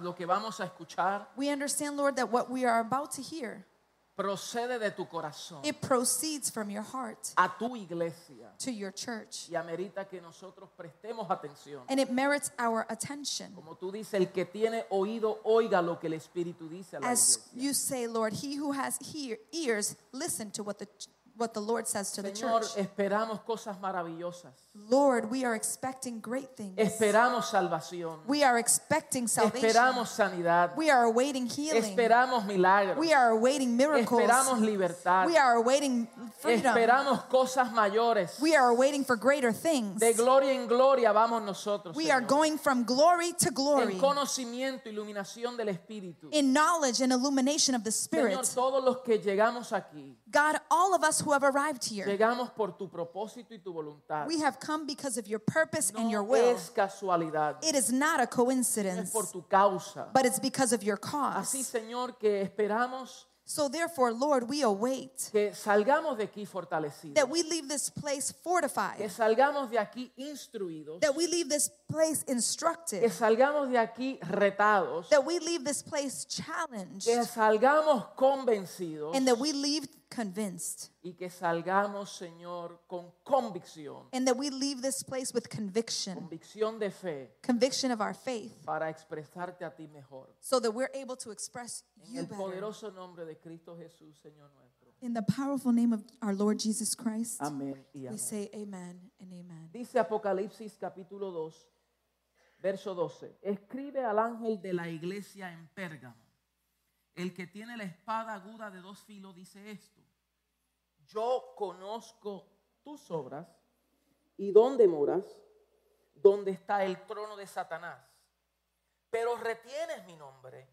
lo que vamos a escuchar We understand, Lord, that what we are about to hear, procede de tu corazón it proceeds from your heart a tu iglesia to your church. y amerita que nosotros prestemos atención. And it merits our attention. Como tú dices, el que tiene oído, oiga lo que el Espíritu dice a la As iglesia. you say, Lord, he who has hear, ears, listen to what the, what the Lord says to the Señor, church. esperamos cosas maravillosas. Lord, we are expecting great things. Esperamos salvación. We are expecting salvation. Esperamos sanidad. We are awaiting healing. Esperamos milagros. We are awaiting miracles. Esperamos libertad. We are awaiting freedom. Esperamos cosas mayores. We are waiting for greater things. De gloria en gloria vamos nosotros. We are Señor. going from glory to glory En conocimiento, iluminación del Espíritu. in knowledge and illumination of the Señor, Spirit. todos los que llegamos aquí, God, all of us who have arrived here, llegamos por tu propósito y tu voluntad. we have come because of your purpose and your No will. es casualidad, It is not a es coincidence, por tu causa. but it's because of your Así, cause. Señor, que esperamos So therefore, Lord, we await que salgamos de aquí fortalecidos, that we leave this place que fortified, salgamos de aquí instruidos, that we leave this place que instructed, salgamos de aquí retados, that we leave this place challenged, que salgamos convencidos and that we leave convinced, y que salgamos, Señor, con convicción, and that we leave this place with conviction, convicción de fe conviction of our faith, para expresarte a ti mejor. so that we're able to express En you el better. poderoso nombre de Cristo Jesús, Señor nuestro. In the powerful name of our Lord Jesus Christ, Amén y we amén. say amen and amen. Dice Apocalipsis capítulo 2, verso 12. Escribe al ángel de la iglesia en Pérgamo. El que tiene la espada aguda de dos filos dice esto. Yo conozco tus obras y dónde moras, dónde está el trono de Satanás. Pero retienes mi nombre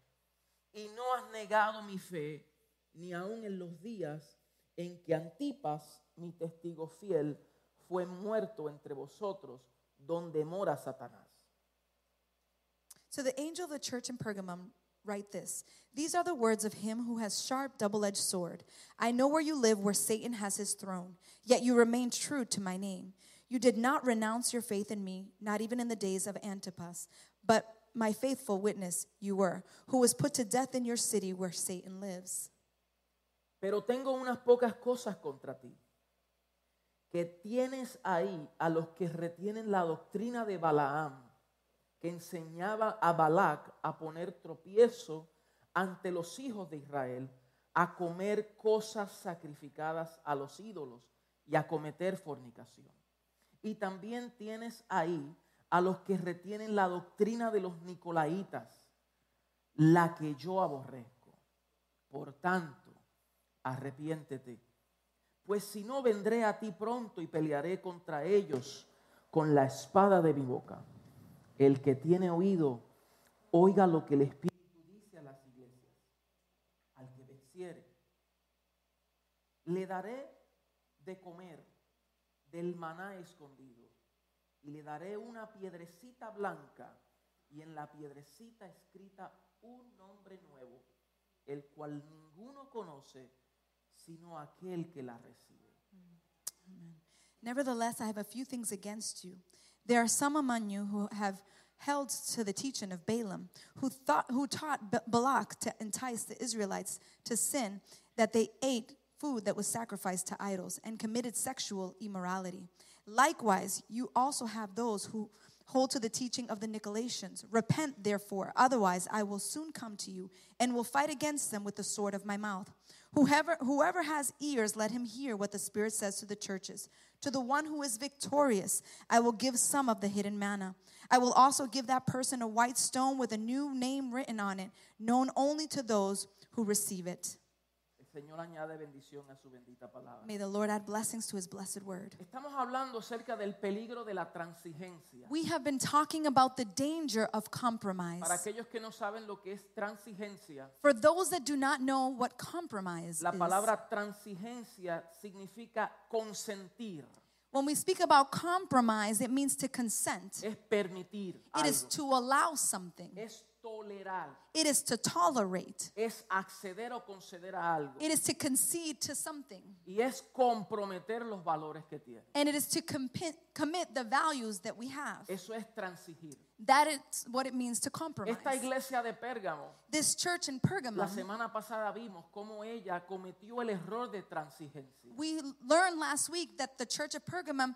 y no has negado mi fe, ni aun en los días en que Antipas, mi testigo fiel, fue muerto entre vosotros, donde mora Satanás. So the angel of the church in Pergamum write this. These are the words of him who has sharp double-edged sword. I know where you live where Satan has his throne, yet you remain true to my name. You did not renounce your faith in me, not even in the days of Antipas, but my faithful witness you were, who was put to death in your city where Satan lives. Pero tengo unas pocas cosas contra ti. Que tienes ahí a los que retienen la doctrina de Balaam, que enseñaba a Balac a poner tropiezo ante los hijos de Israel, a comer cosas sacrificadas a los ídolos y a cometer fornicación. Y también tienes ahí a los que retienen la doctrina de los nicolaitas, la que yo aborrezco. Por tanto, arrepiéntete, pues si no vendré a ti pronto y pelearé contra ellos con la espada de mi boca. El que tiene oído, oiga lo que el Espíritu dice a las iglesias. Al que venciere, le daré de comer del maná escondido y le daré una piedrecita blanca y en la piedrecita escrita un nombre nuevo, el cual ninguno conoce sino aquel que la recibe. Nevertheless, I have a few things against you. There are some among you who have held to the teaching of Balaam, who, thought, who taught Balak to entice the Israelites to sin, that they ate food that was sacrificed to idols and committed sexual immorality. Likewise, you also have those who hold to the teaching of the Nicolaitans. Repent, therefore, otherwise I will soon come to you and will fight against them with the sword of my mouth. Whoever, whoever has ears, let him hear what the Spirit says to the churches. To the one who is victorious, I will give some of the hidden manna. I will also give that person a white stone with a new name written on it, known only to those who receive it. Señor añade bendición a su bendita palabra. May the Lord add blessings to his blessed word. Estamos hablando acerca del peligro de la transigencia. We have been talking about the danger of compromise. Para aquellos que no saben lo que es transigencia, For those that do not know what compromise la is, palabra transigencia significa consentir, when we speak about compromise, it means to consent. es permitir It is algo, to allow something. es tolerar, It is to tolerate. es acceder o conceder a algo It is to concede to something. y es comprometer los valores que tiene. And it is to commit the values that we have. Eso es transigir. That is what it means to compromise. Esta iglesia de Pérgamo, This church in la Pergamum, semana pasada vimos cómo ella cometió el error de transigencia. we learned last week that the church of Pergamum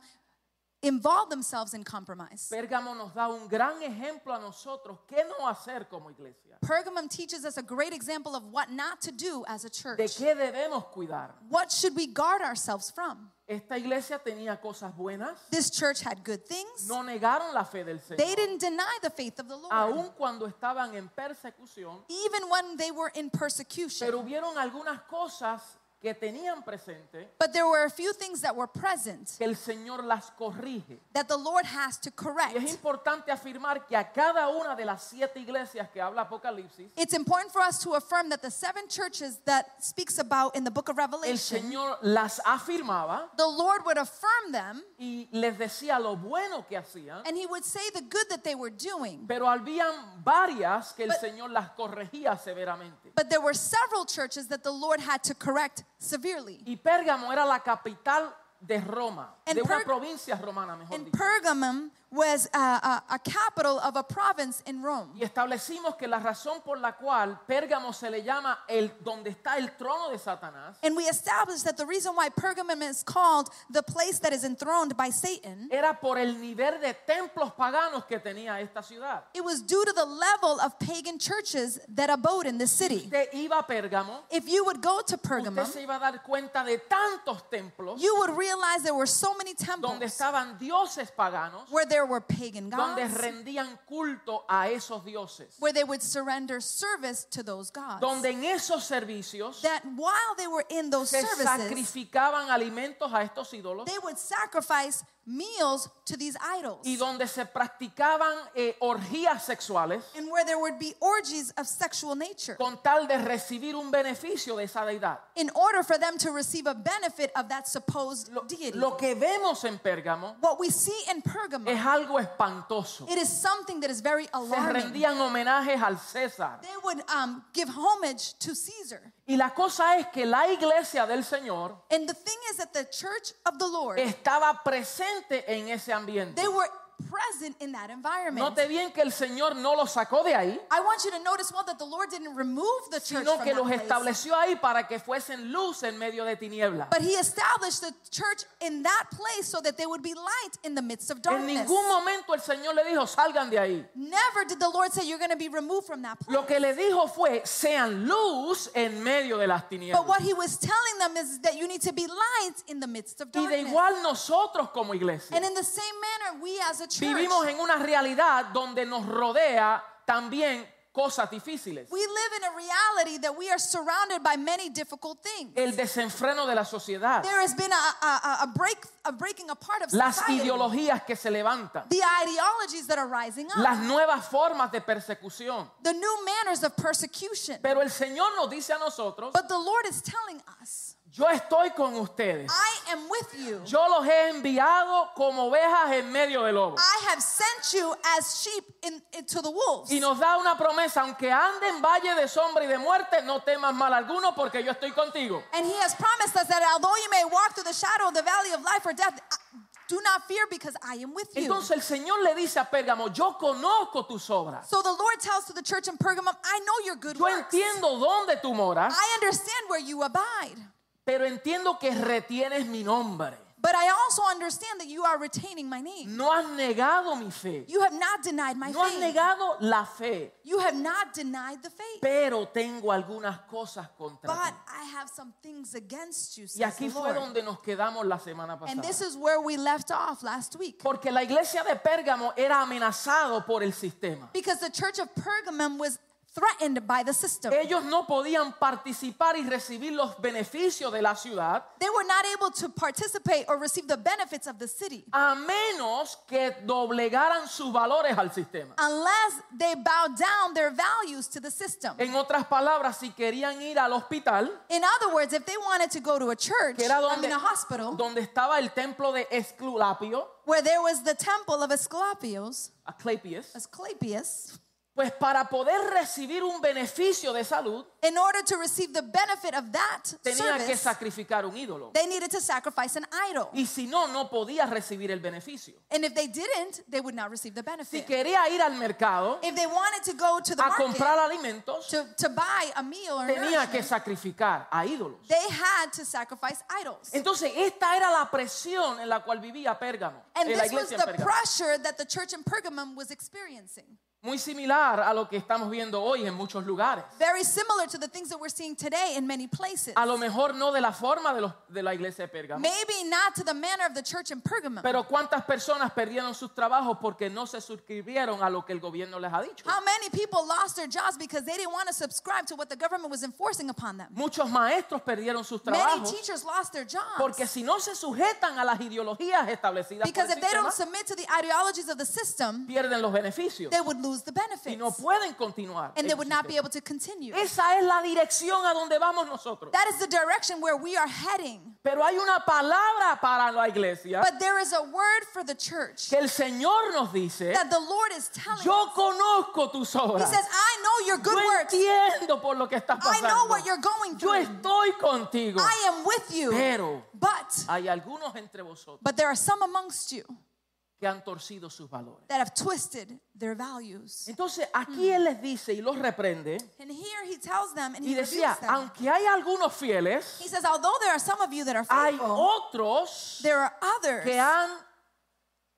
involved themselves in compromise. Pérgamo nos da un gran ejemplo a nosotros qué no hacer como iglesia, Pergamum teaches us a great example of what not to do as a de church. qué debemos cuidar. What should we guard ourselves from? Esta iglesia tenía cosas buenas, This church had good things. no negaron la fe del They didn't deny the faith of the Lord, aun cuando estaban en persecución, even when they were in persecution. pero hubieron algunas cosas que tenían presente But there were a few things that were present que el Señor las corrige. that the Lord has to Y es correct. importante afirmar que a cada una de las siete iglesias que habla Apocalipsis, It's important for us to affirm that the seven churches that speaks about in the book of el Revelation, Señor las afirmaba the Lord would affirm them y les decía lo bueno que hacían, and he would say the good that they were doing. pero habían varias que el But- Señor las corregía severamente. But there were several churches that the Lord had to correct severely. Y Pérgamo era la capital de Roma, And de una provincia romana, mejor And dicho. Pergamum was a, a, a capital of a province in Rome. Y establecimos que la razón por la cual Pérgamo se le llama el donde está el trono de Satanás And we established that the reason why Pergamum is called the place that is enthroned by Satan, era por el nivel de templos paganos que tenía esta ciudad. it was due to the level of pagan churches that abode in the city. Usted iba a Pérgamo, If you would go to usted Pergamum, se iba a dar cuenta de tantos templos you would realize there were so many donde temples estaban dioses paganos, where there were pagan donde gods, rendían culto a esos dioses, where they would surrender service to those gods. donde en esos servicios That while they were in those se services, sacrificaban alimentos a estos ídolos they would sacrifice meals to these idols. y donde se practicaban eh, orgías sexuales And where there would be orgies of sexual nature con tal de recibir un beneficio de esa deidad. in order for them to receive a benefit of that supposed Lo, deity. lo que vemos en Pérgamo What we see in Pergamum, es algo espantoso. it is something that is very Se alarming. rendían homenajes al César. They would um, give homage to Caesar. Y la cosa es que la iglesia del Señor And the thing is that the church of the Lord, estaba presente en ese ambiente. they were present in that environment. Note bien que el Señor no los sacó de ahí, I want you to notice well that the Lord didn't remove the church sino from que that los place. estableció ahí para que fuesen luz en medio de tinieblas. But he established the church in that place so that there would be light in the midst of En darkness. ningún momento el Señor le dijo, salgan de ahí. Never did the Lord say you're going to be removed from that place. Lo que le dijo fue, sean luz en medio de las But tinieblas. what he was telling them is that you need to be light in the midst of Y de darkness. igual nosotros como iglesia And in the same manner, we as a vivimos en una realidad donde nos rodea también cosas difíciles. we live in a reality that we are surrounded by many difficult things. El desenfreno de la sociedad, There has been a, a, a, break, a breaking apart of las society. ideologías que se levantan, the ideologies that are rising up, las nuevas formas de persecución. the new manners of persecution. Pero el Señor nos dice a nosotros, But the Lord is telling us, yo estoy con ustedes. I am with you. Yo los he enviado como ovejas en medio de lobos. I have sent you as sheep in, into the wolves. Y nos da una promesa, aunque ande en valle de sombra y de muerte, no temas mal alguno porque yo estoy contigo. And he has promised us that although you may walk through the shadow of the valley of life or death, I- do not fear because I am with you. Entonces el Señor le dice a Pérgamo, yo conozco tus obras. So the Lord tells to the church in Pergamum, I know your good Yo works. entiendo dónde tú moras, I understand where you abide. Pero entiendo que retienes mi nombre. But I also understand that you are retaining my name. No has negado mi fe. You have not denied my No has faith. negado la fe. You have not denied the faith. Pero tengo algunas cosas contra But ti. I have some things against you, Y says aquí the fue Lord. donde nos quedamos la semana And pasada. this is where we left off last week. Porque la iglesia de Pérgamo era amenazado por el sistema. Because the church of Pergamum was threatened by the system. Ellos no podían participar y recibir los beneficios de la ciudad They were not able to participate or receive the benefits of the city a menos que doblegaran sus valores al sistema. unless they bowed down their values to the system. En otras palabras, si querían ir al hospital, In other words, if they wanted to go to a church, que era I mean a hospital, donde estaba el templo de Esculapio, where there was the temple of Asclepios, Asclepius, Asclepius, Pues para poder recibir un beneficio de salud, in order to receive the benefit of that tenía que service, sacrificar un ídolo. they needed to sacrifice an idol. Y si no, no podía recibir el beneficio. And if they didn't, they would not receive the Si benefit. quería ir al mercado If they wanted to go to the a comprar market alimentos, to, to buy a meal or tenía que nourishment, sacrificar a ídolos. they had to sacrifice idols. Entonces, esta era la presión en la cual vivía Pérgamo, And en la this was iglesia en the Pérgamo. pressure that the church in Pergamum was experiencing. Muy similar a lo que estamos viendo hoy en muchos lugares. Very similar to the things that we're seeing today in many places. A lo mejor no de la forma de, los, de la iglesia de Pérgamo. Maybe not to the manner of the church in Pergamum. Pero cuántas personas perdieron sus trabajos porque no se suscribieron a lo que el gobierno les ha dicho. How many people lost their jobs because they didn't want to subscribe to what the government was enforcing upon them? Muchos maestros perdieron sus Many trabajos teachers lost their jobs porque si no se sujetan a las ideologías establecidas por because el if they don't submit to the ideologies of the system, pierden los beneficios they would lose the y no pueden continuar. and they would not be able to continue. Esa es la dirección a donde vamos nosotros. That is the direction where we are heading. Pero hay una palabra para la iglesia But there is a word for the church que el Señor nos dice, that the Lord is telling yo conozco tus He says, I know your good Yo works. entiendo por lo que estás I know pasando. what you're going Yo estoy contigo. I am with you. Pero But, hay algunos entre vosotros but there are some amongst you que han torcido sus valores. that have twisted their values. Entonces aquí Él les dice y los reprende And here he tells them and y he decía, them. aunque hay algunos fieles, He says, although there are some of you that are hay faithful, otros there are others que han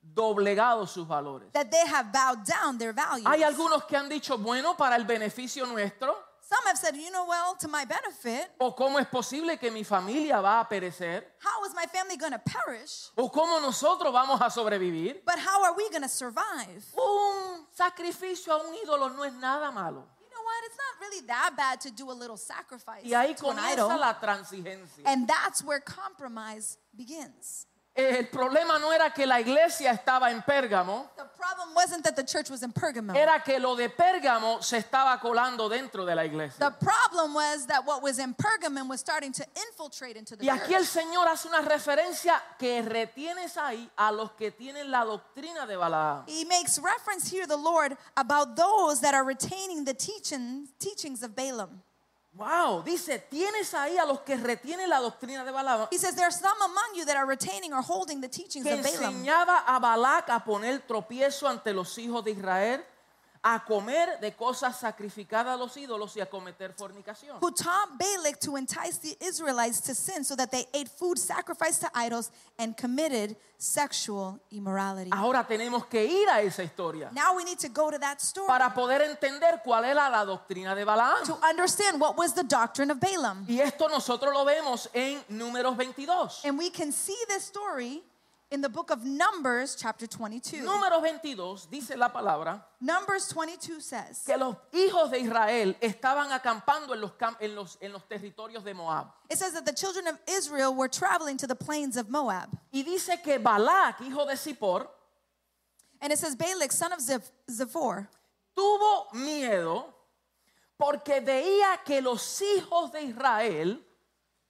doblegado sus valores. that they have bowed down their values. Hay algunos que han dicho, bueno, para el beneficio nuestro, Some have said, you know, well, to my benefit, o cómo es posible que mi familia va a perecer, how is my family going to perish? o cómo nosotros vamos a sobrevivir. But how are we going to survive? Un sacrificio a un ídolo no es nada malo. You know what? It's not really that bad to do a little sacrifice Y ahí to an comienza idol. la transigencia. And that's where compromise begins. El problema no era que la iglesia estaba en Pérgamo, The problem wasn't that the church was in Pergamum. era que lo de Pérgamo se estaba colando dentro de la The iglesia. problem was that what was in Pergamum was starting to infiltrate into the Y aquí el church. Señor hace una referencia que retienes ahí a los que tienen la doctrina de Balaam. He makes reference here, the Lord, about those that are retaining the teaching, teachings of Balaam. Wow, dice, tienes ahí a los que retienen la doctrina de Balaam, He says, There are some among you that are retaining or holding the teachings que of Balaam, enseñaba a Balac a poner tropiezo ante los hijos de Israel, a comer de cosas sacrificadas a los ídolos y a cometer fornicación. who taught Balak to entice the Israelites to sin so that they ate food sacrificed to idols and committed sexual immorality. Ahora tenemos que ir a esa historia Now we need to go to that story para poder entender cuál era la doctrina de Balaam. to understand what was the doctrine of Balaam. Y esto nosotros lo vemos en Números 22. And we can see this story in the book of Numbers, chapter 22. Números 22 dice la palabra Numbers 22 says, que los hijos de Israel estaban acampando en los, en los, en los territorios de Moab. it says that the children of Israel were traveling to the plains of Moab. Y dice que Balac, hijo de Zippor, And it says, Balak, son of Ziph- Zippor, tuvo miedo porque veía que los hijos de Israel,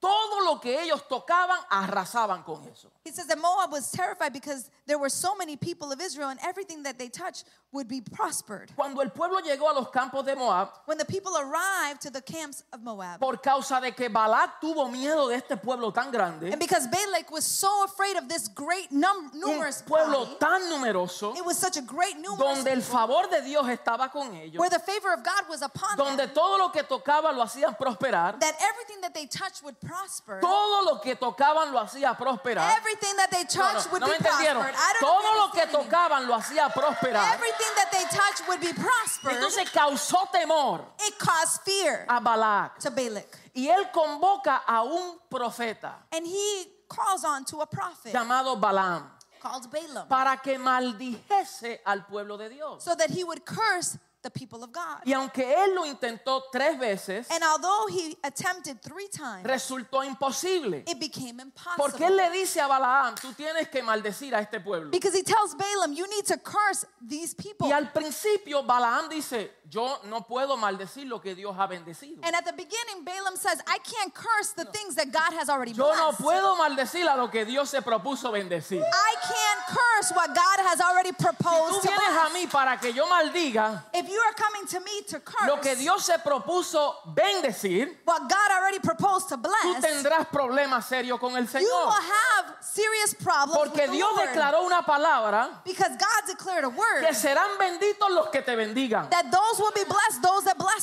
todo lo que ellos tocaban, arrasaban con eso. he says that Moab was terrified because there were so many people of Israel and everything that they touched would be prospered. Cuando el pueblo llegó a los campos de Moab, When the people arrived to the camps of Moab, por causa de que Balac tuvo miedo de este pueblo tan grande, and because Balak was so afraid of this great num- un numerous pueblo body, tan numeroso, it was such a great numerous donde el favor de Dios estaba con ellos, where the favor of God was upon them, donde todo lo que tocaba lo hacían prosperar, that everything that they touched would prosper. todo lo que tocaban lo hacía prosperar. Everything that they touched no, would no be me entendieron. prospered. I don't know Todo lo que tocaban lo hacía prosperar. Everything that they touched would be prospered. Entonces causó temor it caused fear a Balac. to Balak. Y él convoca a un profeta And he calls on to a prophet llamado Balaam called Balaam para que maldijese al pueblo de Dios. so that he would curse the people of God. Y aunque él lo intentó tres veces, And although he attempted three times, resultó imposible. it became impossible. Porque él le dice a Balaam, tú tienes que maldecir a este pueblo. Because he tells Balaam, you need to curse these people. Y al principio Balaam dice, yo no puedo maldecir lo que Dios ha bendecido. And at the beginning, Balaam says, I can't curse the things that God has already Yo no blessed. puedo maldecir a lo que Dios se propuso bendecir. I can't curse what God has already Tú proposed to vienes a mí para que yo maldiga If you are coming to me to lo curse que Dios se propuso bendecir, what God already proposed to tú bless, tendrás problemas serios con el you will Señor. have serious problems Porque with the Dios Lord. declaró una palabra Because God declared a word que serán benditos los que te bendigan that those will be blessed, those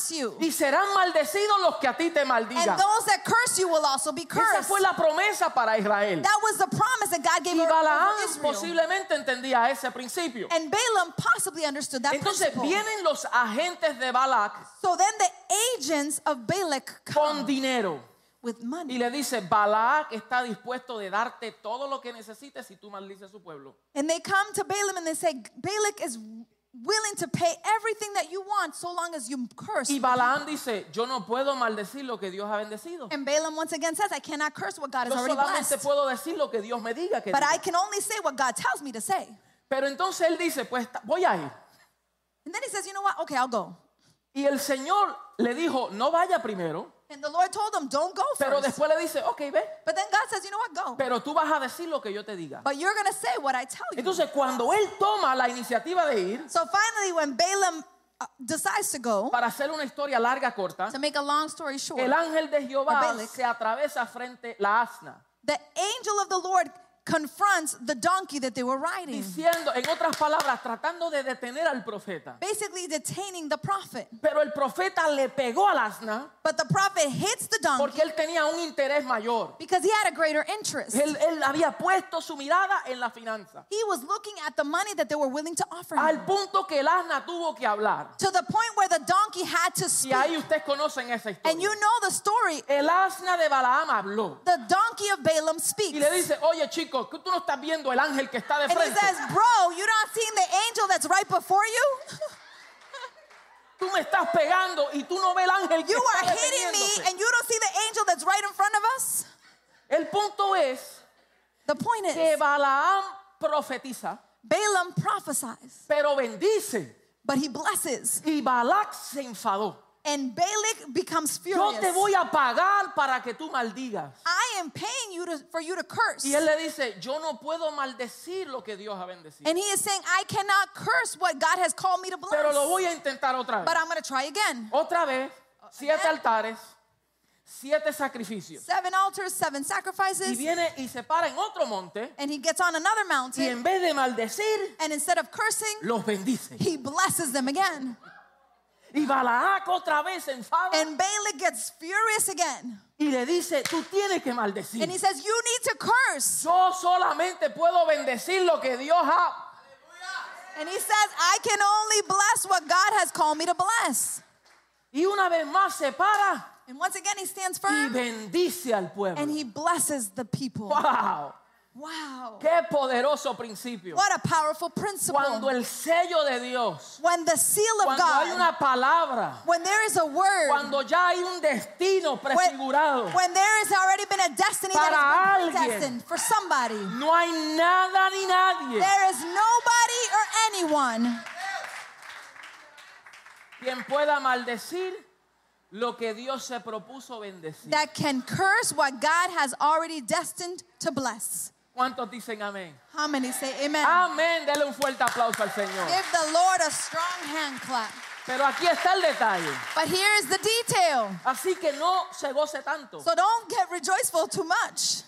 bless you. y serán maldecidos los que a ti te And maldigan. those that curse you will also be Esa cursed. fue la promesa para Israel. That was the promise that God gave Y Balaam posiblemente entendía ese principio. And Balaam possibly understood that Entonces principle. vienen los agentes de Balak So then the agents of Balak con come dinero with y money. le dice, Balak está dispuesto de darte todo lo que necesites si tú maldices a su pueblo. And they come to Balaam and they say, Balak is willing to pay everything that you want so long as you curse. Y Balaam dice, yo no puedo maldecir lo que Dios ha bendecido. And Balaam once again says, I cannot curse what God has Yo already solamente blessed. puedo decir lo que Dios me diga que But I diga. can only say what God tells me to say. Pero entonces él dice, pues voy a ir. And then he says, you know what? Okay, I'll go. Y el Señor le dijo, no vaya primero. And the Lord told him, don't go Pero first. después le dice, ok, ve. But then God says, you know what? Go. Pero tú vas a decir lo que yo te diga. But you're going to say what I tell you. Entonces cuando él toma la iniciativa de ir, So finally, when Balaam uh, decides to go, para hacer una historia larga, corta, to make a long story short, el ángel de Jehová se atravesa frente la asna, the angel of the Lord confronts the donkey that they were riding, diciendo, en otras palabras, tratando de detener al profeta. basically detaining the prophet. Pero el profeta le pegó al asna But the prophet hits the donkey porque él tenía un interés mayor. because he had a greater interest. Él, él había puesto su mirada en la finanza. He was looking at the money that they were willing to offer him. Al punto que el asna tuvo que hablar. To the point where the donkey to Y speak. ahí ustedes conocen esa And you historia. know the story. El asna de Balaam habló. The donkey of Balaam Y speaks. le dice, oye chicos, que tú no estás viendo el ángel que está de And he frente. says, Bro, you not seeing the angel that's right before you? Tú me estás pegando y tú no ves el ángel que You está are hitting me and you don't see the angel that's right in front of us? El punto es The point que is, Balaam profetiza, Balaam prophesies, pero bendice. But he blesses. Y Balak se enfadó. And Balak becomes Yo furious. te voy a pagar para que tú maldigas. I am paying you to, for you to curse. Y él le dice, yo no puedo maldecir lo que Dios ha bendecido. And he is saying, I cannot curse what God has called me to bless. Pero lo voy a intentar otra But vez. I'm going to try again. Otra vez, siete again. altares, siete sacrificios. Seven altars, seven Y sacrifices. viene y se para en otro monte And he gets on another y mountain. en vez de maldecir, And instead of cursing, los bendice. he blesses them again. Y Balac otra vez se enfada And Balak gets furious again. y le dice, tú tienes que maldecir. And he says, You need to curse. Yo solamente puedo bendecir lo que Dios ha. And he says, I can only bless what God has called me to bless. Y una vez más se para And once again, he stands y firm bendice al pueblo. and he blesses the people. ¡Wow! Wow. ¡Qué poderoso principio! What a powerful principle. Cuando el sello de Dios, When the seal of cuando hay God, una palabra, when there is a word, cuando ya hay un destino when, prefigurado, when there has already been a destiny that Para has been alguien. predestined for somebody, no hay nada ni nadie there is nobody or anyone quien pueda maldecir lo que Dios se propuso bendecir. that can curse what God has already destined to bless. ¿Cuántos dicen amén? How many say amen? Amén. Dele un fuerte aplauso al Señor. Give the Lord a strong hand clap. Pero aquí está el detalle. But here's the detail. Así que no se goce tanto. So don't get rejoiceful too much.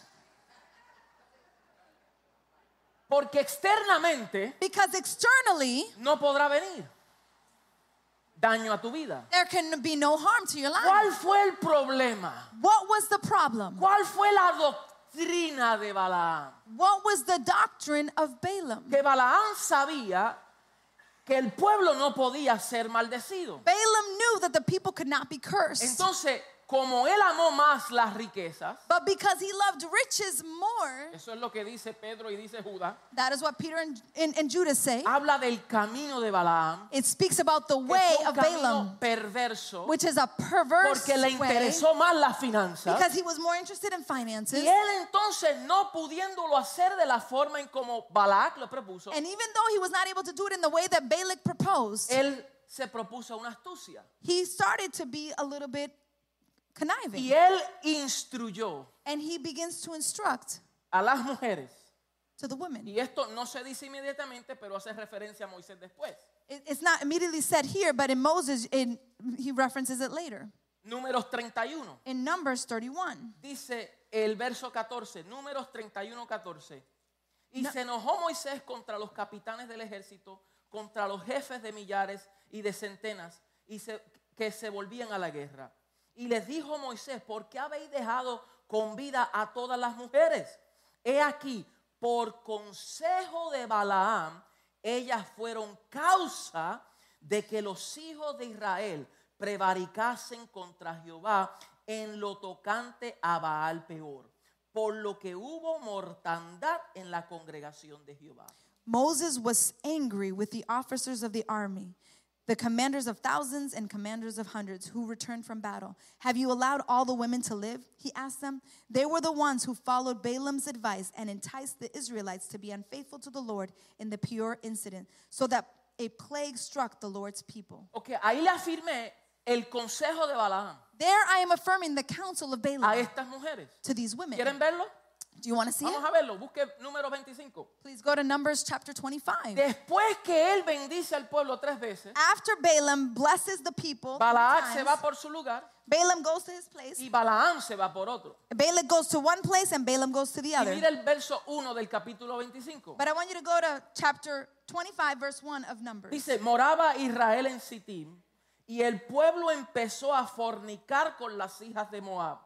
Porque externamente Because externally, no podrá venir daño a tu vida. there can be no harm to your life. ¿Cuál fue el problema? What was the problem? ¿Cuál fue la doctrina de Balaam? What was the doctrine of Balaam? Que Balaam sabía que el pueblo no podía ser maldecido. Balaam knew that the people could not be cursed. Entonces, como él amó más las riquezas, But because he loved riches more, eso es lo que dice Pedro y dice Judas, that is what Peter and, and, and Judas say. habla del camino de Balaam, It speaks about the way of Balaam, perverso, which is a perverse porque le way, interesó más las finanzas. because he was more interested in finances. Y él entonces, no pudiéndolo hacer de la forma en como Balac lo propuso, And even though he was not able to do it in the way that Balak proposed, él se propuso una astucia he started to be a little bit conniving. y él instruyó And he begins to instruct a las mujeres. to the women. Y esto no se dice inmediatamente, pero hace referencia a Moisés después. It- It's not immediately said here, but in Moses, in, he references it later. Números 31. In Numbers 31, Dice el verso 14, números 31, 14. Y se enojó Moisés contra los capitanes del ejército, contra los jefes de millares y de centenas, y se- que se volvían a la guerra. Y les dijo Moisés, ¿por qué habéis dejado con vida a todas las mujeres? He aquí, por consejo de Balaam, ellas fueron causa de que los hijos de Israel prevaricasen contra Jehová en lo tocante a Baal peor, por lo que hubo mortandad en la congregación de Jehová. Moses was angry with the officers of the army, the commanders of thousands and commanders of hundreds who returned from battle. Have you allowed all the women to live? He asked them. They were the ones who followed Balaam's advice and enticed the Israelites to be unfaithful to the Lord in the Peor incident, so that a plague struck the Lord's people. Ok, ahí le afirmé el consejo de Balaam There I am affirming the counsel of a Balaam estas mujeres. to these women. ¿Quieren verlo? Do you want to see Vamos it? a verlo. Busque número 25. Please go to Numbers chapter 25. Después que él bendice al pueblo tres veces, After Balaam blesses the people, Balaam se times, va por su lugar Balaam goes to his place. y Balaam se va por otro. Balaam goes to one place and Balaam goes to the Y other. mira el verso 1 del capítulo 25. But I want you to go to chapter 25, verse 1 of Numbers. Dice, moraba Israel en Sittim y el pueblo empezó a fornicar con las hijas de Moab,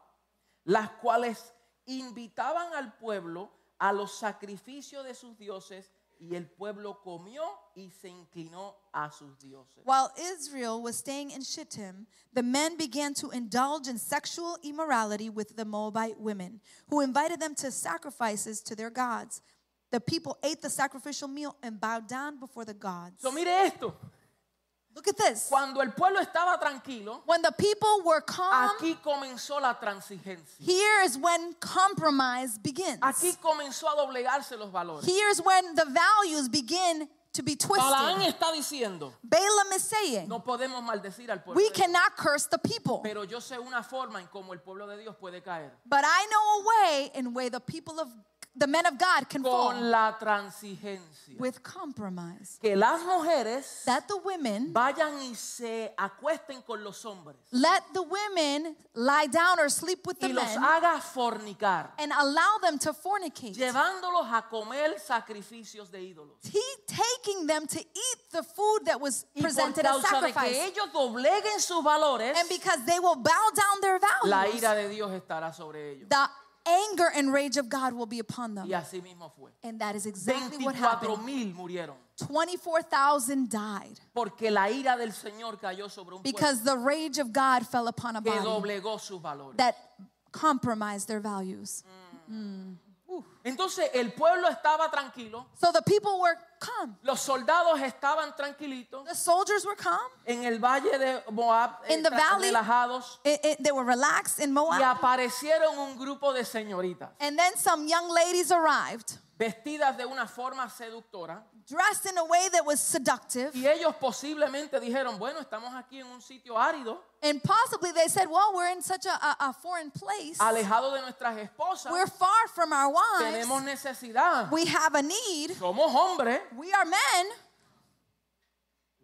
las cuales invitaban al pueblo a los sacrificios de sus dioses y el pueblo comió y se inclinó a sus dioses. While Israel was staying in Shittim, the men began to indulge in sexual immorality with the Moabite women, who invited them to sacrifices to their gods. The people ate the sacrificial meal and bowed down before the gods. So, mire esto, Look at this. cuando el pueblo estaba tranquilo, When the people were calm, aquí comenzó la transigencia. here is when compromise begins. Aquí comenzó a doblegarse los valores. Here's when the values begin to be Balaam twisted. está diciendo, Balaam is saying, no podemos maldecir al pueblo. we cannot curse the people. Pero yo sé una forma en cómo el pueblo de Dios puede caer. But I know a way in way the people of the men of God can fall Con la transigencia. with compromise. Que las mujeres That the women vayan y se acuesten con los hombres. let the women lie down or sleep with the Y los men haga fornicar. and allow them to fornicate. Llevándolos a comer sacrificios de ídolos. He taking them to eat the food that was presented as de que sacrifice. ellos dobleguen sus valores, And because they will bow down their la values, ira de Dios estará sobre ellos. the anger and rage of God will be upon them. Y así mismo fue. And that is exactly what happened. mil murieron. 24,000 died Porque la ira del Señor cayó sobre un pueblo because the rage of God fell upon a que body doblegó sus valores. that compromised their values. Mm. Entonces el pueblo estaba tranquilo, So the people were calm. los soldados estaban tranquilitos The soldiers were calm. en el valle de Moab, eh, In the valley. relajados, It- it- they were relaxed in y Moab. aparecieron un grupo de señoritas And then some young ladies arrived, vestidas de una forma seductora dressed in a way that was seductive. y ellos posiblemente dijeron, bueno, estamos aquí en un sitio árido, And possibly they said, Well, we're in such a, a, foreign place. alejado de nuestras esposas, We're far from our tenemos wives. necesidad, We have a need. somos hombres, We are men.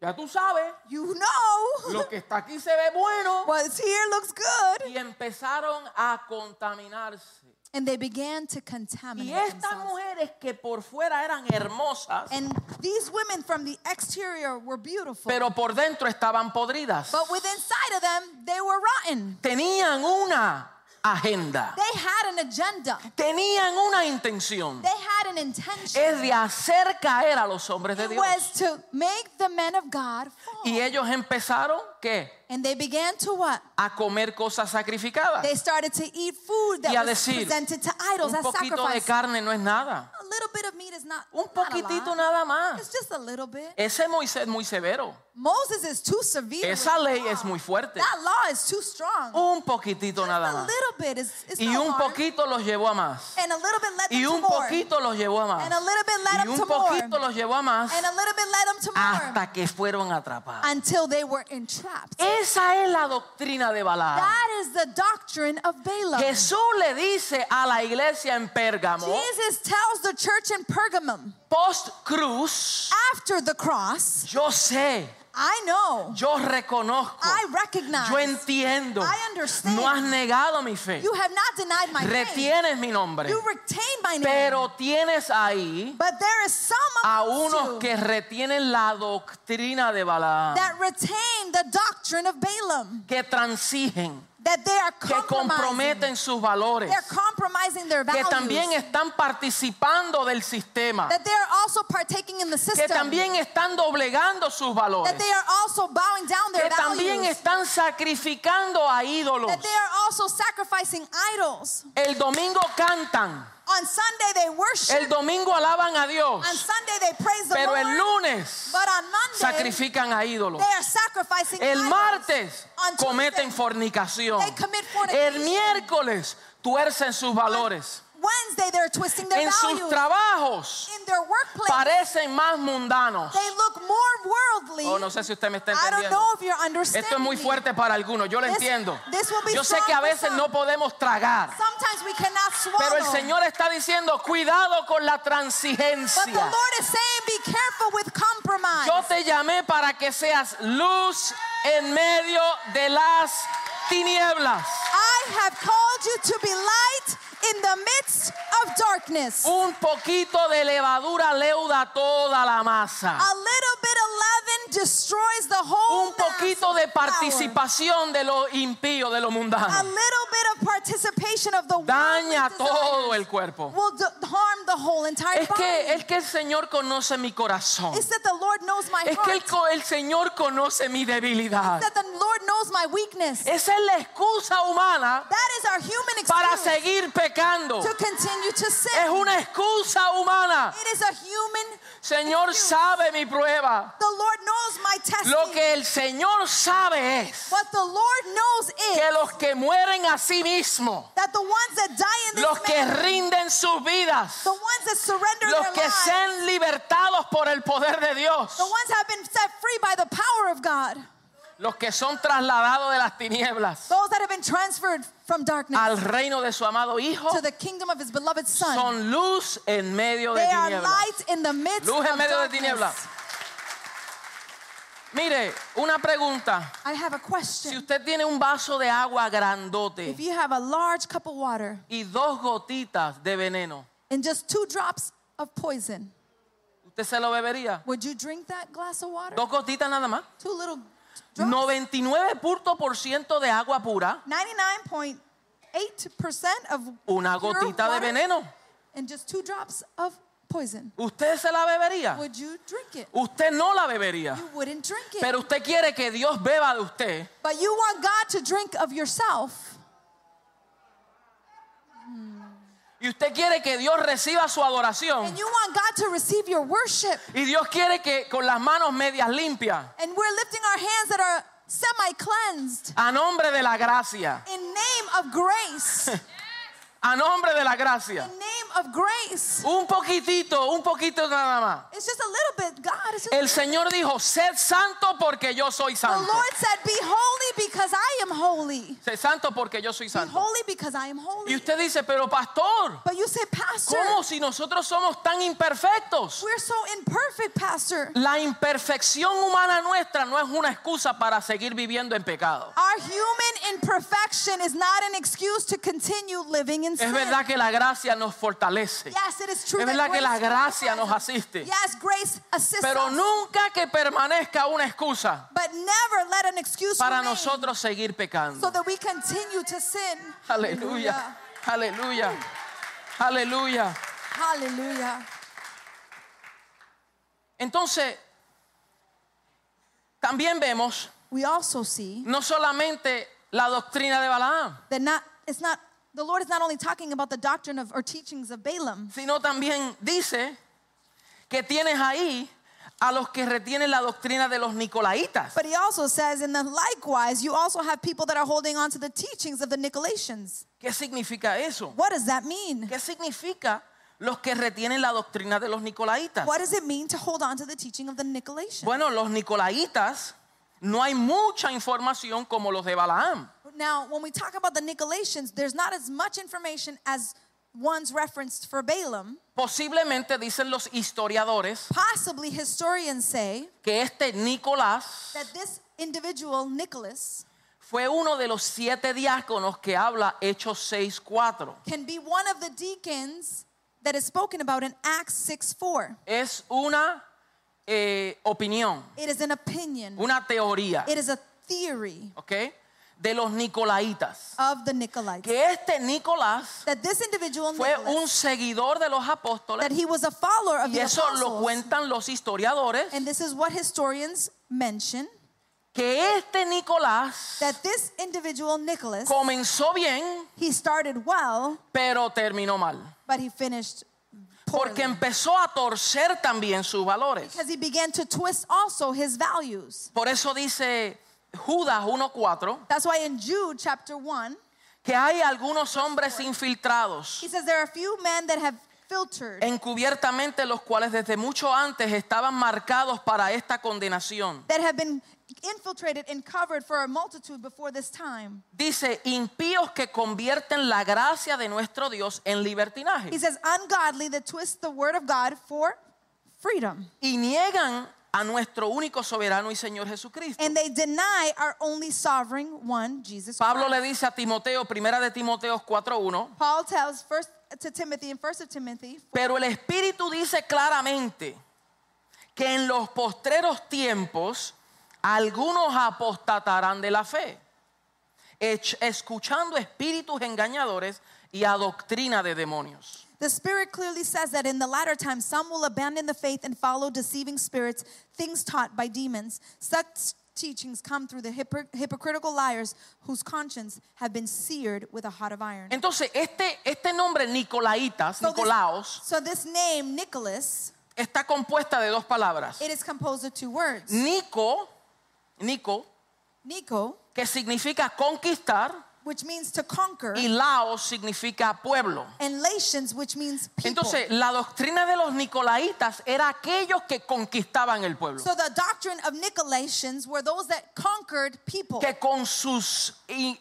ya tú sabes, You know. lo que está aquí se ve bueno What's here looks good. y empezaron a contaminarse. And they began to Y contaminate estas themselves. mujeres que por fuera eran hermosas, And these women from the exterior were beautiful. pero por dentro estaban podridas. But within inside of them, they were rotten. Tenían una agenda, They had an agenda. tenían una intención. They had an intention. Es de hacer caer a los hombres de It Dios. was to make the men of God fall. Y ellos empezaron, ¿qué? And they began to what? a comer cosas sacrificadas. They started to eat food that Y a was decir, presented to idols Un as poquito de sacrifice. carne no es nada. Little bit of meat is not, Un not a poquitito lot. nada más. It's just a little bit. Ese Moisés es muy severo. Moses is too severe. Esa ley es muy fuerte. That law is too strong. Un poquitito nada a más. little bit is it's Y not un hard. poquito los llevó a más. And a little bit led them Y to un more. poquito los llevó a más. And a little bit led Y them un to more. poquito los llevó a más And a little bit led them to more. hasta que fueron atrapados. Until they were entrapped. Esa es la doctrina de Balaam. That is the doctrine of Balaam. Jesús le dice a la iglesia en Pérgamo, Jesus tells the church in Pergamum, post cruz, after the cross, yo sé, I know, yo reconozco, I recognize, yo entiendo, I understand. no has negado mi fe, you have not denied my faith. retienes mi nombre, You retain my name. pero tienes ahí but there is some a unos que retienen la doctrina de Balaam, that retain the doctrine of Balaam, que transigen, that they are que comprometen sus valores, They're compromising their que values. también están participando del sistema, that they are also partaking in the que system. también están doblegando sus valores. that they are also bowing down their que también values. están sacrificando a ídolos. that they are also sacrificing idols. El domingo cantan, On Sunday they worship. el domingo alaban a Dios, on Sunday they praise the pero Lord. el lunes but on Monday sacrifican a ídolos. they are sacrificing El idols. martes On cometen Tuesday, fornicación. they commit El fornication. miércoles tuercen sus valores. Wednesday they're twisting their En sus values. trabajos in their workplace parecen más mundanos. they look more worldly. Oh, no sé si usted me está I don't entendiendo. know if you're understanding. Esto es muy fuerte para algunos, yo lo This- entiendo. this will be Yo sé que a veces no podemos tragar. Sometimes we cannot swallow. Pero el Señor está diciendo, cuidado con la But the transigencia. Lord is saying, be careful with compromise. Yo te llamé para que seas luz en medio de las tinieblas. I have called you to be light in the midst of darkness. Un poquito de levadura leuda toda la masa. A little bit of leaven destroys the whole Un poquito de participación de lo impío, de lo A mundano. little bit of participation of the Daña todo el cuerpo. will harm the whole entire Es body. que, es que el Señor conoce mi corazón. it's that the Lord knows my Es que el, Señor conoce mi debilidad. that the Lord knows my weakness. Esa es la excusa humana that is our human para seguir pecando. to continue to sin. Es una excusa humana. it is a human. Señor sabe mi prueba. The Lord knows. Lo que el Señor sabe es what the Lord knows is que los que mueren a sí mismos, that the ones that die in this los que rinden sus vidas, los que sean libertados por el poder de Dios, the ones that have been set free by the power of God, los que son trasladados de las tinieblas those that have been transferred from darkness al reino de su amado Hijo, to the kingdom of His beloved Son. son luz en medio de tinieblas. Luz en medio de tinieblas. Mire, una pregunta. I have a Si question. usted tiene un vaso de agua grandote If you have a large cup of water y dos gotitas de veneno, and just two drops of poison, ¿usted se lo bebería? would you drink that glass of water? Dos gotitas nada más. Two little drops. 99% de agua pura, 99.8% of una pure gotita de water veneno. and just two drops of poison. ¿Usted se la bebería? Would you drink it? Usted no la bebería. You wouldn't drink it. Pero usted quiere que Dios beba de usted. but you want God to drink of yourself. Y usted quiere que Dios reciba su adoración. And you want God to receive your worship. Y Dios quiere que con las manos medias limpias, And we're lifting our hands that are semi cleansed a nombre de la gracia, in name of grace. a nombre de la gracia. in name of grace. Un poquitito, un poquito nada más. It's just a little bit, God. It's just El Señor dijo, sed santo porque yo soy the santo. Lord said, Be holy because I am holy. Sed santo porque yo soy Be santo. holy because I am Y holy. usted dice, pero pastor, But you say, Pastor, ¿cómo si nosotros somos tan imperfectos? we're so imperfect, Pastor. La imperfección humana nuestra no es una excusa para seguir viviendo en pecado. Our human imperfection is not an excuse to continue living in Es sin. verdad que la gracia nos fortalece. Yes, it is true. Es verdad que la gracia nos asiste. Yes, grace assists Pero nunca que permanezca una excusa But never let an excuse para remain nosotros seguir so pecando. that we continue to sin. Aleluya, aleluya, aleluya. Hallelujah. Entonces, también vemos we also see no solamente la doctrina de Balaam, that not it's not the Lord is not only talking about the doctrine of or teachings of Balaam, sino también dice que tienes ahí a los que retienen la doctrina de los nicolaitas. but he also says, and then likewise, you also have people that are holding on to the teachings of the Nicolaitans. ¿Qué significa eso? What does that mean? ¿Qué significa los que retienen la doctrina de los nicolaitas? What does it mean to hold on to the teaching of the Nicolaitans? Bueno, los nicolaitas no hay mucha información como los de Balaam. Now, when we talk about the Nicolaitans, there's not as much information as one's referenced for Balaam. Posiblemente dicen los historiadores Possibly historians say que este Nicolás that this individual, Nicholas, fue uno de los siete diáconos que habla Hechos 6.4. can be one of the deacons that is spoken about in Acts 6 4. Es una eh, opinión, It is an opinion, una teoría, it is a theory ¿ok? De los nicolaitas. of the Nicolaites. Que este Nicolás That this individual, fue Nicholas, un seguidor de los apóstoles that he was a follower of y the eso lo apostles. cuentan los historiadores. And this is what historians mention Que este Nicolás that this individual, Nicholas, comenzó bien, he started well, pero terminó mal. but he finished poorly. Porque empezó a torcer también sus valores. because he began to twist also his values. Por eso dice Judas 1.4 That's why in Jude chapter 1, que hay algunos hombres infiltrados he says there are a few men that have filtered, encubiertamente los cuales desde mucho antes estaban marcados para esta condenación. that have been infiltrated and covered for a multitude before this time. Dice, impíos que convierten la gracia de nuestro Dios en libertinaje He says, ungodly that twist the word of God for freedom. y niegan a nuestro único soberano y Señor Jesucristo. And they deny our only sovereign one, Jesus Pablo Christ. le dice a Timoteo, primera de Timoteo 4.1, Paul tells first to Timothy in First of Timothy, pero el Espíritu dice claramente que en los postreros tiempos algunos apostatarán de la fe, escuchando espíritus engañadores y a doctrina de demonios. The Spirit clearly says that in the latter times some will abandon the faith and follow deceiving spirits, things taught by demons. Such teachings come through the hypocr- hypocritical liars whose conscience have been seared with a hot of iron. Entonces, este, este nombre Nicolaitas, So this- Nicolaos, So this name, Nicholas, está compuesta de dos palabras. it is composed of two words. Nico, Nico, Nico, que significa conquistar, which means to conquer, y Laos significa pueblo. and Latians, which means people. Entonces, la doctrina de los Nicolaitas era aquellos que conquistaban el pueblo. so the doctrine of Nicolaitans were those that conquered people. Que con sus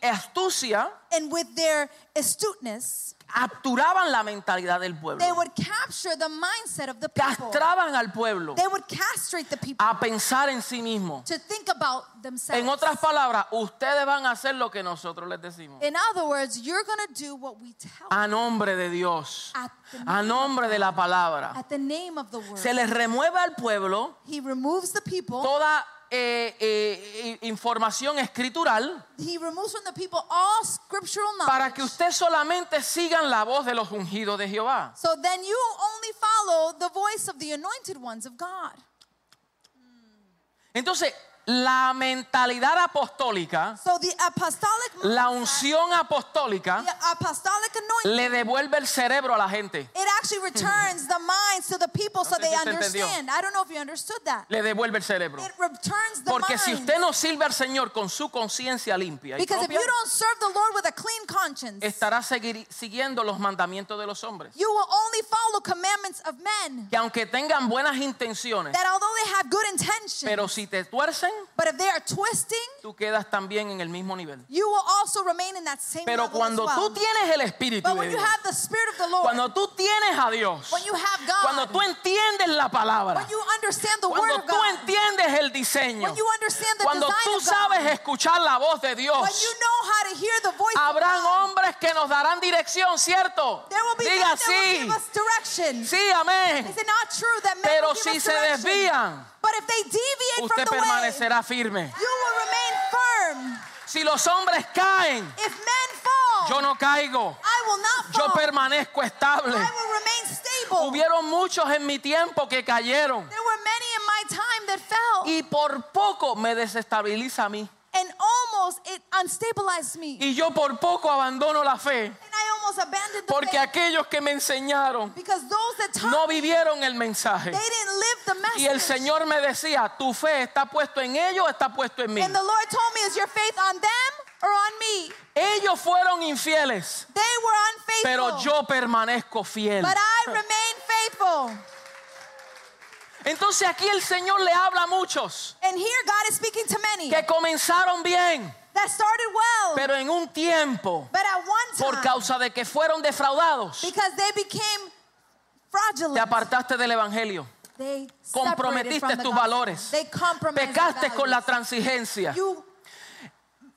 astucia And with their astuteness, capturaban la mentalidad del pueblo. they would capture the mindset of the people. Castraban al pueblo They would castrate the people a pensar en sí mismo. to think about themselves. En otras palabras, ustedes van a hacer lo que nosotros les decimos. In other words, you're going to do what we tell you A nombre de Dios. at the, A nombre de la palabra. at the name of the word. Se les remueve al pueblo He removes the people. toda eh, eh, información escritural He removes from the people all scriptural knowledge. para que usted solamente sigan la voz de los ungidos de Jehová. So then you only follow the voice of the anointed ones of God. Entonces, la mentalidad apostólica, So the apostolic la mindset, unción apostólica, the apostolic anointing, le devuelve el cerebro a la gente. it actually returns the minds to the people so they si understand. I don't know if you understood that. Le devuelve el cerebro. It returns the Porque si minds. usted no sirve al Señor con su conciencia limpia, y Because if you don't serve the Lord with a clean conscience, estará seguir- siguiendo los mandamientos de los hombres. you will only follow commandments of men. Que aunque tengan buenas intenciones, That although they have good intentions, pero si te tuercen, but if they are twisting, tú quedas también en el mismo nivel. you will also remain in that same Pero level cuando tú tienes el Espíritu But de when you Dios, have the Spirit of the Lord, cuando tú tienes a Dios, when you have God, cuando tú entiendes la palabra, when you understand the Word cuando of tú God, entiendes el diseño, when you understand the cuando design tú God, sabes escuchar la voz de when Dios, you know how to hear the voice habrán hombres que nos darán dirección, ¿cierto? there will be Diga will sí, give us direction. sí, amén. Is it not true that men Pero will give si us se desvían, But if they deviate usted from the way, firme. you will remain firm. Si los hombres caen, If men fall, yo no caigo, I will not yo fall. permanezco estable. I will remain stable. Hubieron muchos en mi tiempo que cayeron There were many in my time that fell. y por poco me desestabiliza a mí. And almost it unstabilized me. Y yo por poco abandono la fe And I almost abandoned the porque faith. aquellos que me enseñaron Because those that taught no vivieron el mensaje. they didn't live the message. Y el Señor me decía, tu fe está puesto en ellos o está puesto en mí. And the Lord told me, is your faith on them or on me? Ellos fueron infieles, They were unfaithful. pero yo permanezco fiel. But I remain faithful. Entonces aquí el Señor le habla a muchos And here God is speaking to many que comenzaron bien, that started well, pero en un tiempo, but at one time, por causa de que fueron defraudados, because they became te fraudulent, apartaste del Evangelio. they Comprometiste from the tus valores. They Pecaste con la transigencia. You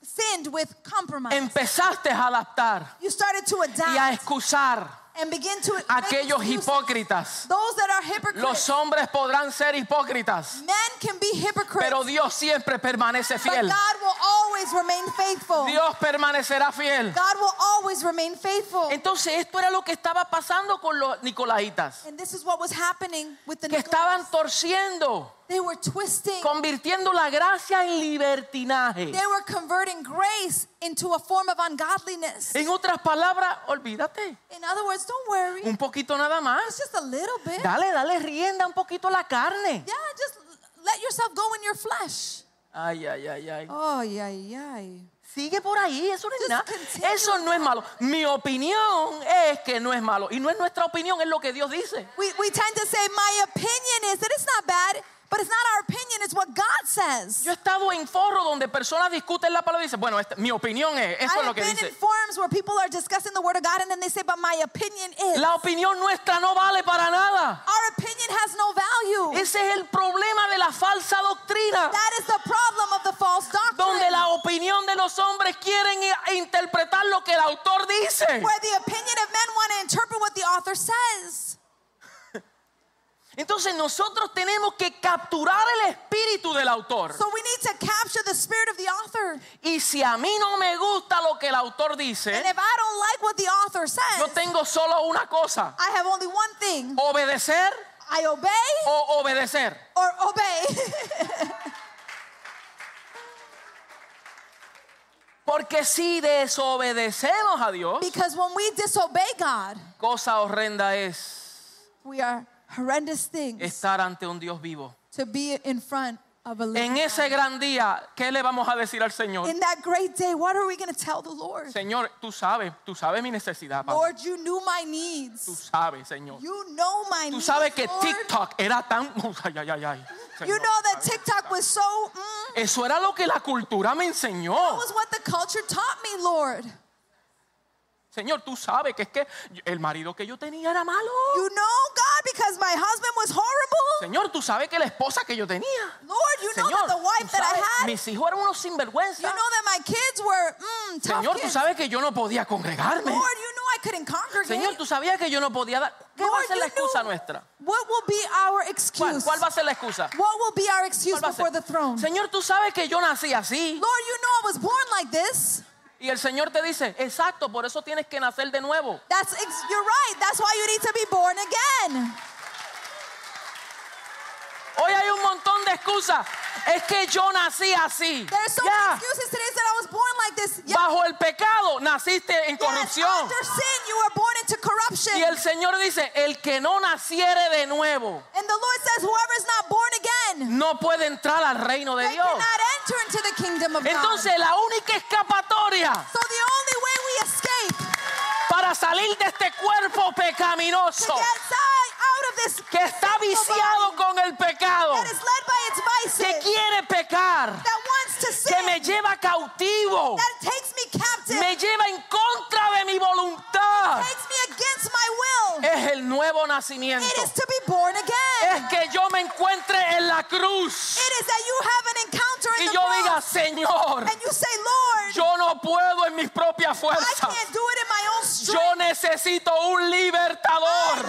sinned with compromise. Empezaste a adaptar you started to y a adapt excusar and begin to make aquellos hipócritas. Those that are hypocrites. Los hombres podrán ser hipócritas, Men can be hypocrites, pero Dios siempre permanece but fiel. God will always remain faithful. Dios permanecerá fiel. God will always remain faithful. Entonces esto era lo que estaba pasando con los nicolaitas, and this is what was happening with the que estaban torciendo, They were twisting. convirtiendo la gracia en libertinaje. They were converting grace into a form of ungodliness. En otras palabras, olvídate, In other words, don't worry. un poquito nada It's más. just a little bit. Dale, dale rienda un poquito a la carne. Yeah, just let yourself go in your flesh. Ay, ay, ay, ay. Oh, yeah, yeah. Sigue por ahí, eso no es nada. Eso no es malo. Mi opinión es que no es malo. Y no es nuestra opinión, es lo que Dios dice. We, we tend to say, my opinion is that it's not bad, but it's not our opinion, it's what God says. Yo he estado en foros donde personas discuten la palabra y dicen, bueno, esta- mi opinión es, eso I es have lo que been dice. in forums where people are discussing the word of God and then they say, but my opinion is. La opinión nuestra no vale para nada. Our opinion has no value. Ese es el problema de la falsa doctrina. That is the problem of the false doctrine. Donde la opinión de los hombres quieren interpretar lo que el autor dice. where the opinion of men want to interpret what the author says. Entonces nosotros tenemos que capturar el espíritu del autor. So we need to capture the spirit of the author. Y si a mí no me gusta lo que el autor And dice, if I don't like what the author yo says, tengo solo una cosa. I have only one thing. Obedecer I obey o obedecer. or obey. Porque si desobedecemos a Dios, because when we disobey God, cosa horrenda es we are horrendous things estar ante un Dios vivo. to be in front of a living En ese gran día, ¿qué le vamos a decir al Señor? In that great day, what are we going to tell the Lord? Señor, tú sabes, tú sabes mi necesidad, Padre. Lord, you knew my Tú needs. sabes, Señor. You know my Tú needs. sabes que Lord. TikTok era tan... Ay, ay, ay, ay. You know that TikTok was so. Mm, Eso era lo que la cultura me enseñó. that was what the culture taught me, Lord. Señor, tú sabes que es que el marido que yo tenía era malo. You know, God, because my husband was horrible. Señor, tú sabes que la esposa que yo tenía. Lord, you know Señor, that the wife that I sabes, had, mis hijos eran unos you sinvergüenza. know that my kids were mm, tough Señor, tú sabes que yo no podía congregarme. Lord, you know I couldn't congregate. Señor, tú sabías que yo no podía dar. ¿Qué va a Lord, ser la you excusa nuestra? What will be our ¿Cuál, excuse? cuál va a ser la excusa? What will be our excuse ¿Cuál before the throne? Señor, tú sabes que yo nací así. Lord, you know I was born like this. Y el Señor te dice, exacto, por eso tienes que nacer de nuevo. That's you're right. That's why you need to be born again. Hoy hay un montón de excusas. Es que yo nací así. There's so many excuses today that I was born like this. Yeah, bajo el pecado naciste en yes, corrupción. under sin, you were born into corruption. Y el Señor dice, el que no naciere de nuevo And the Lord says, whoever is not born again, no puede entrar al reino de they Dios. cannot enter into the kingdom of God. Entonces la única escapatoria So the only way we escape para salir de este cuerpo pecaminoso que está viciado con el pecado, que quiere pecar, que me lleva cautivo, me lleva en contra de mi voluntad, es el nuevo nacimiento. Es que yo me encuentre en la cruz Y yo diga, Señor, and you say, Lord, yo no puedo en mis propias I fuerzas. can't do it in my own strength. Yo necesito un libertador.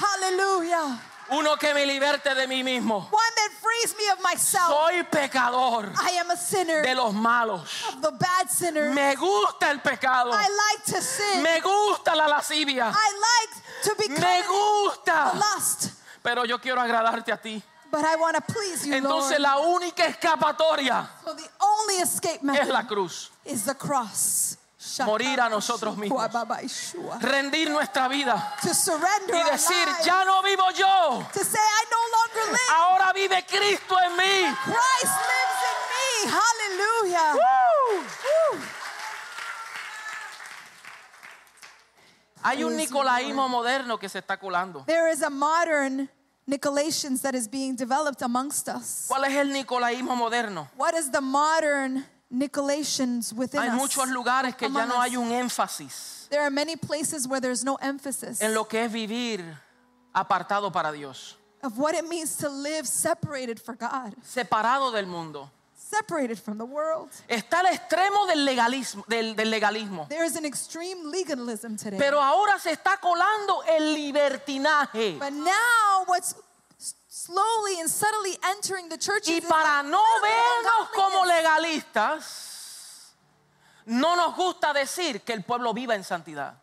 Hallelujah. uno que me liberte de mí mismo. One that frees me of myself. Soy pecador I am a sinner, de los malos. the bad sinner. Me gusta el pecado. I like to sin. Me gusta la lascivia. I like to become Me gusta. lust. Pero yo quiero agradarte a ti. But I want to please you, Entonces Lord. la única escapatoria So the only escape es la cruz. is the cross. Morir a nosotros mismos. Rendir nuestra vida To surrender y decir, ya no vivo yo, To say, I no longer live. ahora vive Cristo en mí. Christ lives in me. Hallelujah. ¡Uh! Hay un nicolaísmo moderno que se está colando. There is a modern Nicolaitans that is being developed amongst us. ¿Cuál es el nicolaísmo moderno? What is the modern Nicolaitans within Hay us? muchos lugares que ya no hay un énfasis There are many places where there's no emphasis en lo que es vivir apartado para Dios, of what it means to live separated for God, separado del mundo. Separated from the world. Está al extremo del legalismo, del, del legalismo. There is an extreme legalism today. Pero ahora se está colando el libertinaje. but now what's slowly and subtly entering the churches Y is para no vernos como legalistas, no nos gusta decir que el pueblo viva en santidad.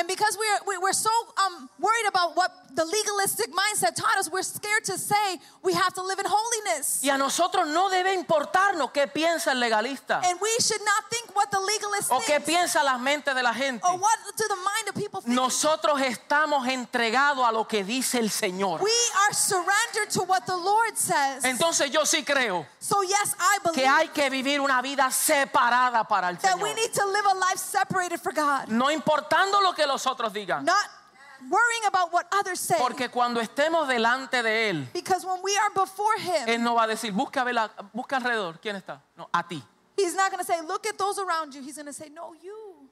And because we're, we- we're so um, worried about what the legalistic mindset taught us, we're scared to say we have to live in holiness. Y a nosotros no debe importarnos qué piensa el legalista And we should not think what the legalist o qué piensa la mente de la gente. or what do the mind of people think. Nosotros estamos entregados a lo que dice el Señor. We are surrendered to what the Lord says. Entonces yo sí creo so yes, I que believe hay que vivir una vida separada para el that we Señor. need to live a life separated for God. No importando lo que los otros digan. Not worrying about what others say. Porque cuando estemos delante de Él, because when we are before Him, Él no va a decir, busca, vela- busca alrededor. ¿Quién está? No, a ti. He's not going to say, look at those around you. He's going to say, no, you.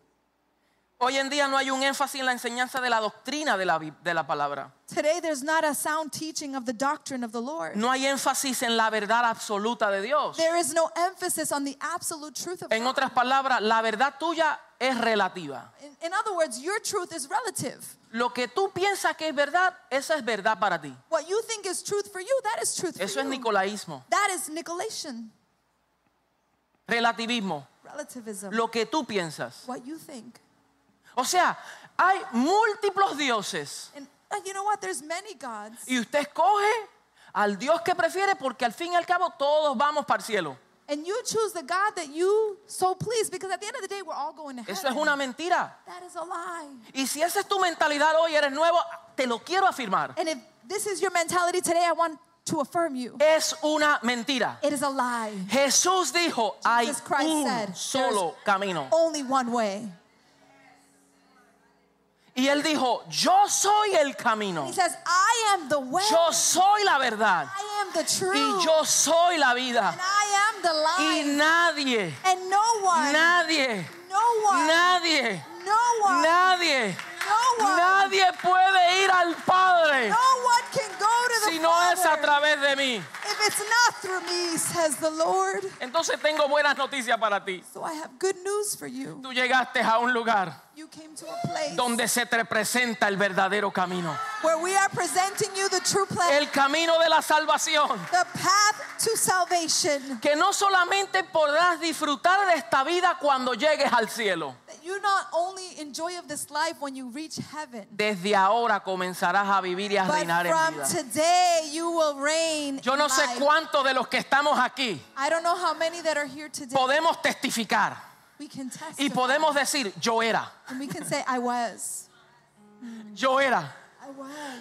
Hoy en día no hay un énfasis en la enseñanza de la doctrina de la, bi- de la palabra. Today, there's not a sound teaching of the doctrine of the Lord. No hay énfasis en la verdad absoluta de Dios. There is no emphasis on the absolute truth of En God. otras palabras, la verdad tuya es relativa. In, other words, your truth is relative. Lo que tú piensas que es verdad, esa es verdad para ti. What you think is truth for you, that is truth Eso for es you. nicolaísmo, That is Nicolaitan relativismo. relativism. Lo que tú piensas. what you think. O sea, hay múltiples dioses And uh, you know what? There's many gods. y usted escoge al Dios que prefiere porque al fin y al cabo todos vamos para el cielo. And you choose the God that you so please because at the end of the day, we're all going to Eso heaven. es una mentira. That is a lie. Y si esa es tu mentalidad hoy, eres nuevo, te lo quiero afirmar. And if this is your mentality today, I want to affirm you. Es una mentira. It is a lie. Jesús dijo, hay Jesus Christ un said, solo camino. Only one way. Y él dijo, yo soy el camino. He says, I am the way. Yo soy la verdad. I am the truth. Y yo soy la vida. and I am Y nadie, and no one, nadie, no one, nadie, no one, nadie, no one, nadie puede ir al Padre no one can go to the si no es a través de mí. if it's not through me, says the Lord. Entonces tengo buenas noticias para ti. So I have good news for you. Tú llegaste a un lugar You came to a place donde se te presenta el verdadero camino. where we are presenting you the true plan, El camino de la salvación. the path to salvation. Que no solamente podrás disfrutar de esta vida cuando llegues al cielo. That you not only enjoy of this life when you reach heaven, Desde ahora comenzarás a vivir y a reinar en from vida. today you will reign. Yo no sé cuántos de los que estamos aquí I don't know how many that are here today. podemos testificar. Y podemos decir, yo era, and we can say, I was. yo era, I was.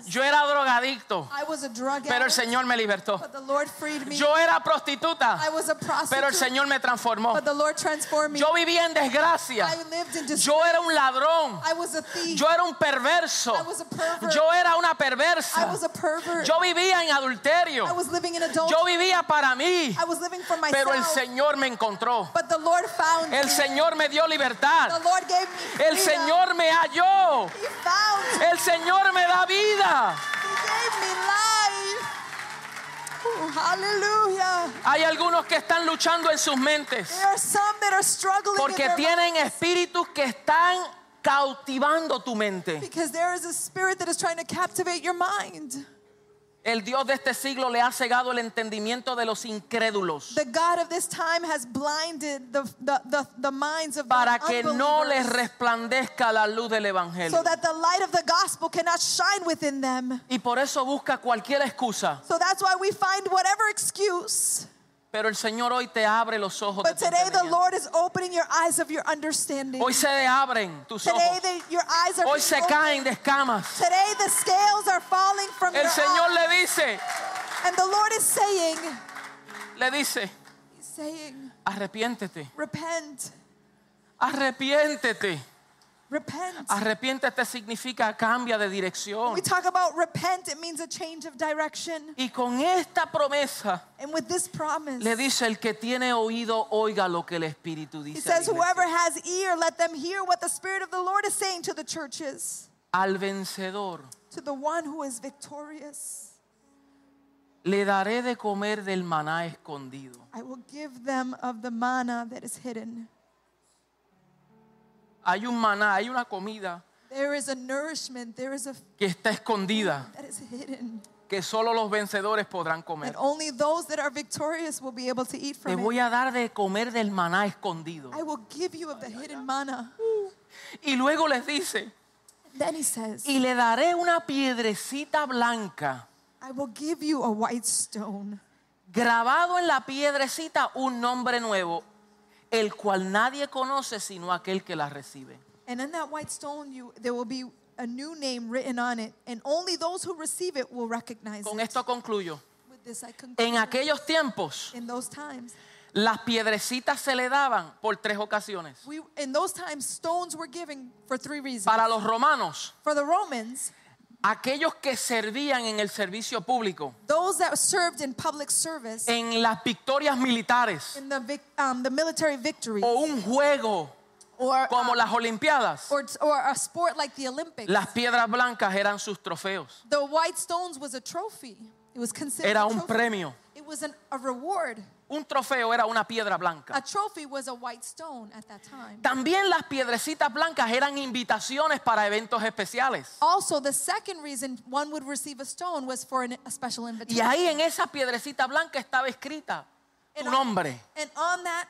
Yo era drogadicto, I was a drug pero el Señor me libertó. but the Lord freed me. Yo era prostituta, I was a prostitute, pero el Señor me transformó. but the Lord transformed me. Yo vivía en desgracia, I lived in disgrace. yo era un ladrón, I was a thief. yo era un perverso, I was a pervert. yo era una I perversa, was a pervert. yo vivía en adulterio, I was living in adultery. yo vivía para mí, I was living for myself. pero el Señor me encontró. but the Lord found El. Señor me dio libertad. El. Señor me halló. El Señor me da vida. He gave me life. Ooh, hallelujah. Hay algunos que están luchando en sus mentes There are some that are struggling in porque their tienen espíritus que están cautivando tu mente. because there is a spirit that is trying to captivate your mind. El Dios de este siglo le ha cegado el entendimiento de los incrédulos The God of this time has blinded the, the, the, the minds of para que no les resplandezca la luz del Evangelio. so that the light of the gospel cannot shine within them. Y por eso busca cualquier excusa. So that's why we find whatever excuse. Pero el Señor hoy te abre los ojos de But tu today the. Lord is opening your eyes of your understanding. Hoy se abren tus Today ojos. they, your eyes are Hoy se caen de escamas. Today the scales are falling from El your Señor eyes. le dice, And the Lord is saying, le dice, He's saying, arrepiéntete, repent, arrepiéntete. Repent. Arrepiéntete significa cambia de dirección. we talk about repent, it means a change of direction. Y con esta promesa And with this promise, le dice el que tiene oído oiga lo que el Espíritu He dice. la says, Whoever has ear, let them hear what the Spirit of the Lord is saying to the churches, Al vencedor to the one who is victorious. le daré de comer del maná escondido. I will give them of the manna that is hidden. Hay un maná, hay una comida There is a nourishment, there is a que está escondida, that is hidden. que solo los vencedores podrán comer. only those that are victorious will be able to eat Te from voy a dar de comer del maná escondido. I will give you of the hidden manna. Y luego les dice, Then he says, y le daré una piedrecita blanca. I will give you a white stone. grabado en la piedrecita un nombre nuevo, el cual nadie conoce sino aquel que la recibe. And in that white stone, you, there will be a new name written on it, and only those who receive it will recognize Con it. esto concluyo. With this, I conclude. En aquellos tiempos, in those times, las piedrecitas se le daban por tres ocasiones. we in those times stones were given for three reasons. Para los romanos, for the Romans, aquellos que servían en el servicio público, those that served in public service, en las victorias militares in the vic, um, the military victories, o un juego or como uh, las Olimpiadas, or, or a sport like the Olympics, las piedras blancas eran sus trofeos. the white stones was a trophy. It was considered Era a un trophy. premio. It was an, a reward. Un trofeo era una piedra blanca. A trophy was a white stone at that time. También las piedrecitas blancas eran invitaciones para eventos especiales. Also, the second reason one would receive a stone was for an, a special Y invitation. ahí en esa piedrecita blanca estaba escrita tu nombre. And on that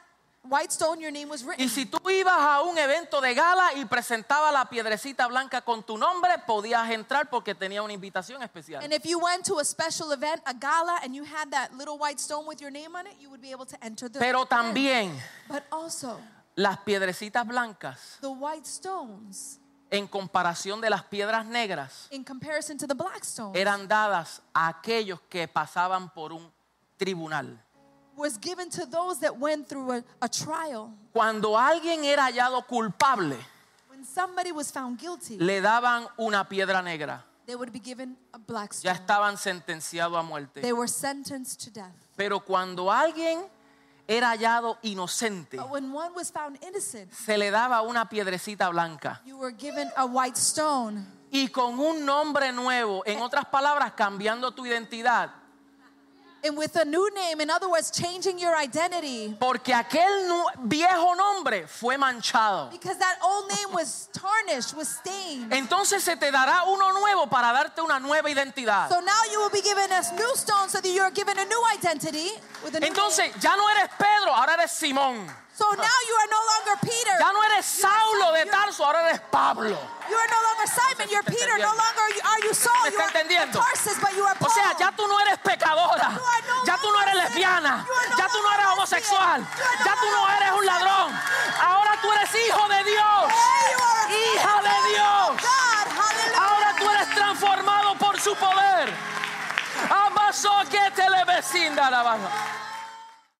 white stone, your name was written. Y si tú ibas a un evento de gala y presentaba la piedrecita blanca con tu nombre, podías entrar porque tenía una invitación especial. And if you went to a special event, a gala, and you had that little white stone with your name on it, you would be able to enter the Pero event. también But also, las piedrecitas blancas, the white stones, en comparación de las piedras negras, in comparison to the black stones, eran dadas a aquellos que pasaban por un tribunal. Was given to those that went through a, a trial. Cuando alguien era hallado culpable, When somebody was found guilty, le daban una piedra negra. they would be given a black Ya stone. estaban sentenciados a muerte. They were sentenced to death. Pero cuando alguien era hallado inocente, But when one was found innocent, se le daba una piedrecita blanca you were given a white stone y con un nombre nuevo, en otras palabras, cambiando tu identidad, and with a new name. In other words, changing your identity. porque aquel viejo nombre fue manchado. Because that old name was tarnished, was stained. Entonces se te dará uno nuevo para darte una nueva identidad. So now you will be given a new stone so that you are given a new identity with a new Entonces name. ya no eres Pedro, ahora eres Simón. So now you are no longer Peter. Ya no eres Saulo de Tarso, ahora eres Pablo. You are no longer Simon. You're Peter. No entendiendo. longer are you- are you Saul. ¿Me You are entendiendo? Tarsus, but you are O Paul. sea, ya tú no eres pecadora. You are no Ya tú no eres longer lesbiana. sinner. You are no Ya tú no eres longer homosexual. lesbian. You are no Ya tú no longer eres un ladrón. Ahora tú eres hijo de Dios. Hey, you are a Hija de Dios. Ahora tú eres transformado por su poder. Amazo que te le vecinda la baja.